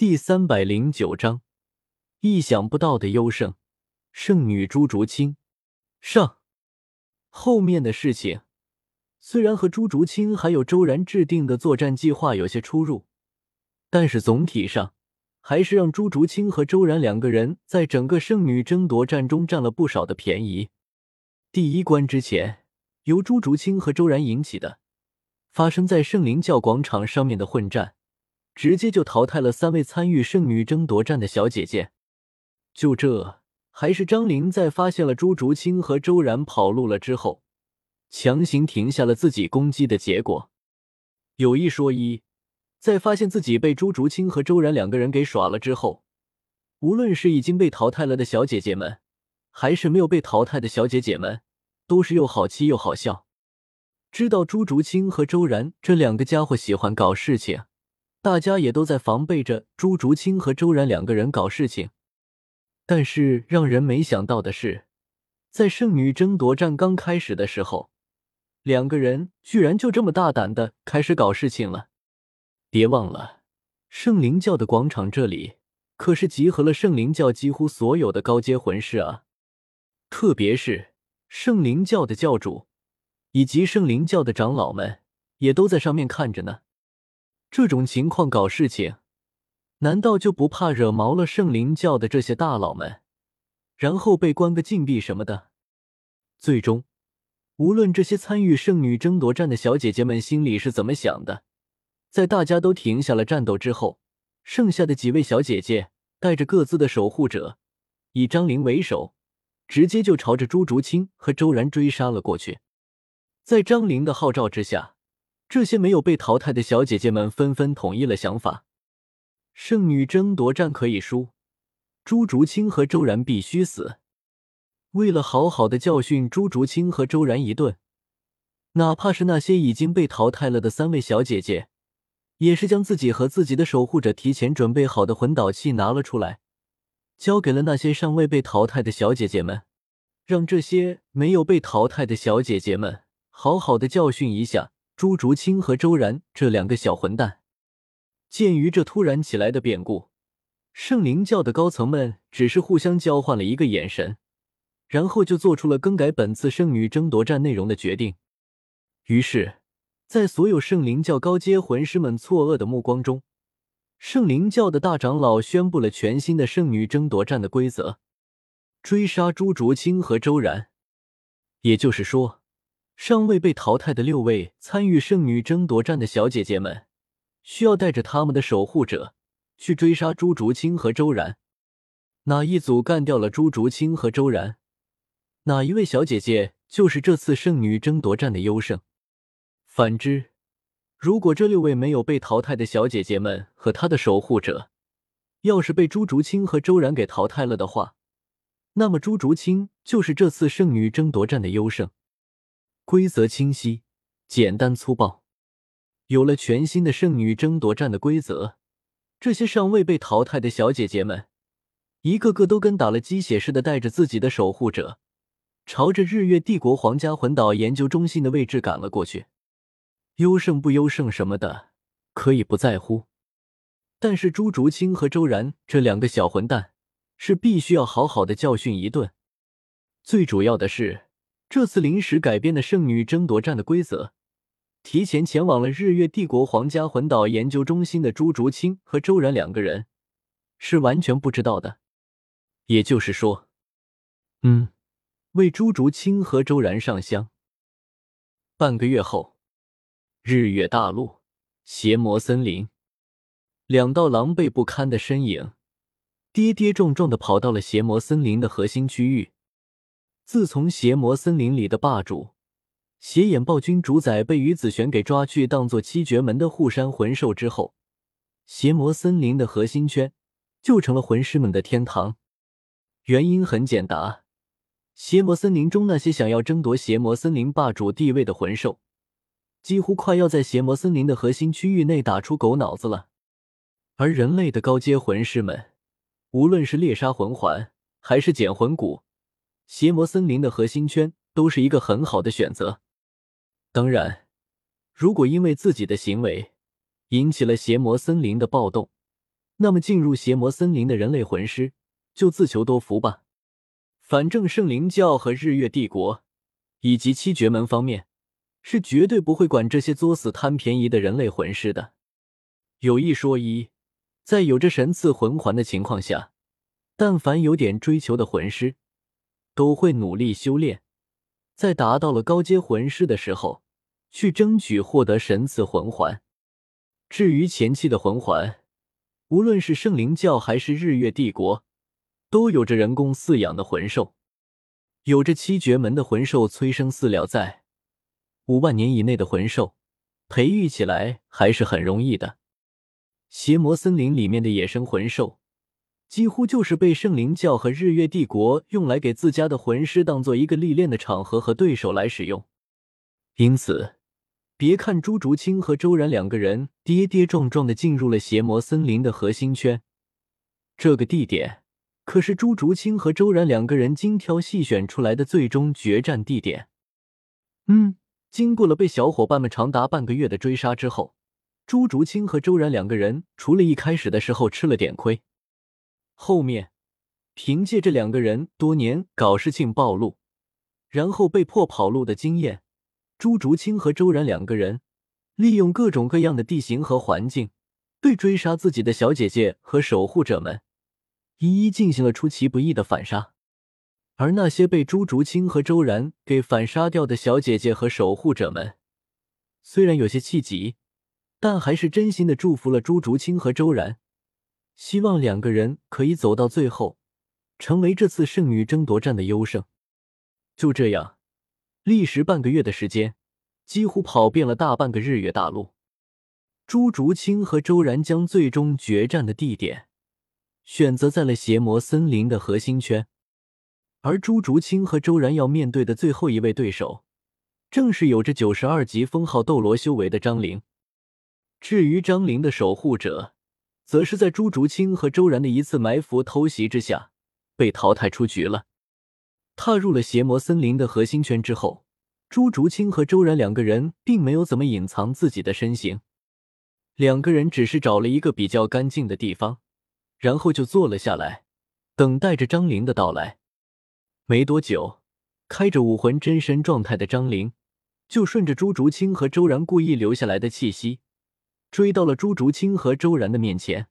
第三百零九章，意想不到的优胜，圣女朱竹清上。后面的事情虽然和朱竹清还有周然制定的作战计划有些出入，但是总体上还是让朱竹清和周然两个人在整个圣女争夺战中占了不少的便宜。第一关之前，由朱竹清和周然引起的发生在圣灵教广场上面的混战。直接就淘汰了三位参与圣女争夺战的小姐姐，就这还是张玲在发现了朱竹清和周然跑路了之后，强行停下了自己攻击的结果。有一说一，在发现自己被朱竹清和周然两个人给耍了之后，无论是已经被淘汰了的小姐姐们，还是没有被淘汰的小姐姐们，都是又好气又好笑。知道朱竹清和周然这两个家伙喜欢搞事情。大家也都在防备着朱竹清和周然两个人搞事情，但是让人没想到的是，在圣女争夺战刚开始的时候，两个人居然就这么大胆的开始搞事情了。别忘了，圣灵教的广场这里可是集合了圣灵教几乎所有的高阶魂师啊，特别是圣灵教的教主以及圣灵教的长老们也都在上面看着呢。这种情况搞事情，难道就不怕惹毛了圣灵教的这些大佬们，然后被关个禁闭什么的？最终，无论这些参与圣女争夺战的小姐姐们心里是怎么想的，在大家都停下了战斗之后，剩下的几位小姐姐带着各自的守护者，以张灵为首，直接就朝着朱竹清和周然追杀了过去。在张灵的号召之下。这些没有被淘汰的小姐姐们纷纷统一了想法：圣女争夺战可以输，朱竹清和周然必须死。为了好好的教训朱竹清和周然一顿，哪怕是那些已经被淘汰了的三位小姐姐，也是将自己和自己的守护者提前准备好的魂导器拿了出来，交给了那些尚未被淘汰的小姐姐们，让这些没有被淘汰的小姐姐们好好的教训一下。朱竹清和周然这两个小混蛋，鉴于这突然起来的变故，圣灵教的高层们只是互相交换了一个眼神，然后就做出了更改本次圣女争夺战内容的决定。于是，在所有圣灵教高阶魂师们错愕的目光中，圣灵教的大长老宣布了全新的圣女争夺战的规则：追杀朱竹清和周然。也就是说。尚未被淘汰的六位参与圣女争夺战的小姐姐们，需要带着他们的守护者去追杀朱竹清和周然。哪一组干掉了朱竹清和周然，哪一位小姐姐就是这次圣女争夺战的优胜。反之，如果这六位没有被淘汰的小姐姐们和她的守护者，要是被朱竹清和周然给淘汰了的话，那么朱竹清就是这次圣女争夺战的优胜。规则清晰、简单粗暴。有了全新的圣女争夺战的规则，这些尚未被淘汰的小姐姐们，一个个都跟打了鸡血似的，带着自己的守护者，朝着日月帝国皇家魂岛研究中心的位置赶了过去。优胜不优胜什么的，可以不在乎，但是朱竹清和周然这两个小混蛋，是必须要好好的教训一顿。最主要的是。这次临时改编的圣女争夺战的规则，提前前往了日月帝国皇家魂岛研究中心的朱竹清和周然两个人是完全不知道的。也就是说，嗯，为朱竹清和周然上香。半个月后，日月大陆邪魔森林，两道狼狈不堪的身影跌跌撞撞的跑到了邪魔森林的核心区域。自从邪魔森林里的霸主邪眼暴君主宰被于子璇给抓去当做七绝门的护山魂兽之后，邪魔森林的核心圈就成了魂师们的天堂。原因很简单，邪魔森林中那些想要争夺邪魔森林霸主地位的魂兽，几乎快要在邪魔森林的核心区域内打出狗脑子了。而人类的高阶魂师们，无论是猎杀魂环还是捡魂骨。邪魔森林的核心圈都是一个很好的选择。当然，如果因为自己的行为引起了邪魔森林的暴动，那么进入邪魔森林的人类魂师就自求多福吧。反正圣灵教和日月帝国以及七绝门方面是绝对不会管这些作死贪便宜的人类魂师的。有一说一，在有着神赐魂环的情况下，但凡有点追求的魂师，都会努力修炼，在达到了高阶魂师的时候，去争取获得神赐魂环。至于前期的魂环，无论是圣灵教还是日月帝国，都有着人工饲养的魂兽，有着七绝门的魂兽催生饲料在，五万年以内的魂兽培育起来还是很容易的。邪魔森林里面的野生魂兽，几乎就是被圣灵教和日月帝国用来给自家的魂师当做一个历练的场合和对手来使用。因此，别看朱竹清和周然两个人跌跌撞撞的进入了邪魔森林的核心圈，这个地点可是朱竹清和周然两个人精挑细选出来的最终决战地点。嗯，经过了被小伙伴们长达半个月的追杀之后。朱竹清和周然两个人，除了一开始的时候吃了点亏，后面凭借这两个人多年搞事情暴露，然后被迫跑路的经验，朱竹清和周然两个人利用各种各样的地形和环境，对追杀自己的小姐姐和守护者们一一进行了出其不意的反杀。而那些被朱竹清和周然给反杀掉的小姐姐和守护者们，虽然有些气急。但还是真心的祝福了朱竹清和周然，希望两个人可以走到最后，成为这次圣女争夺战的优胜。就这样，历时半个月的时间，几乎跑遍了大半个日月大陆。朱竹清和周然将最终决战的地点选择在了邪魔森林的核心圈，而朱竹清和周然要面对的最后一位对手，正是有着九十二级封号斗罗修为的张灵。至于张灵的守护者，则是在朱竹清和周然的一次埋伏偷袭之下被淘汰出局了。踏入了邪魔森林的核心圈之后，朱竹清和周然两个人并没有怎么隐藏自己的身形，两个人只是找了一个比较干净的地方，然后就坐了下来，等待着张灵的到来。没多久，开着武魂真身状态的张灵就顺着朱竹清和周然故意留下来的气息。追到了朱竹清和周然的面前。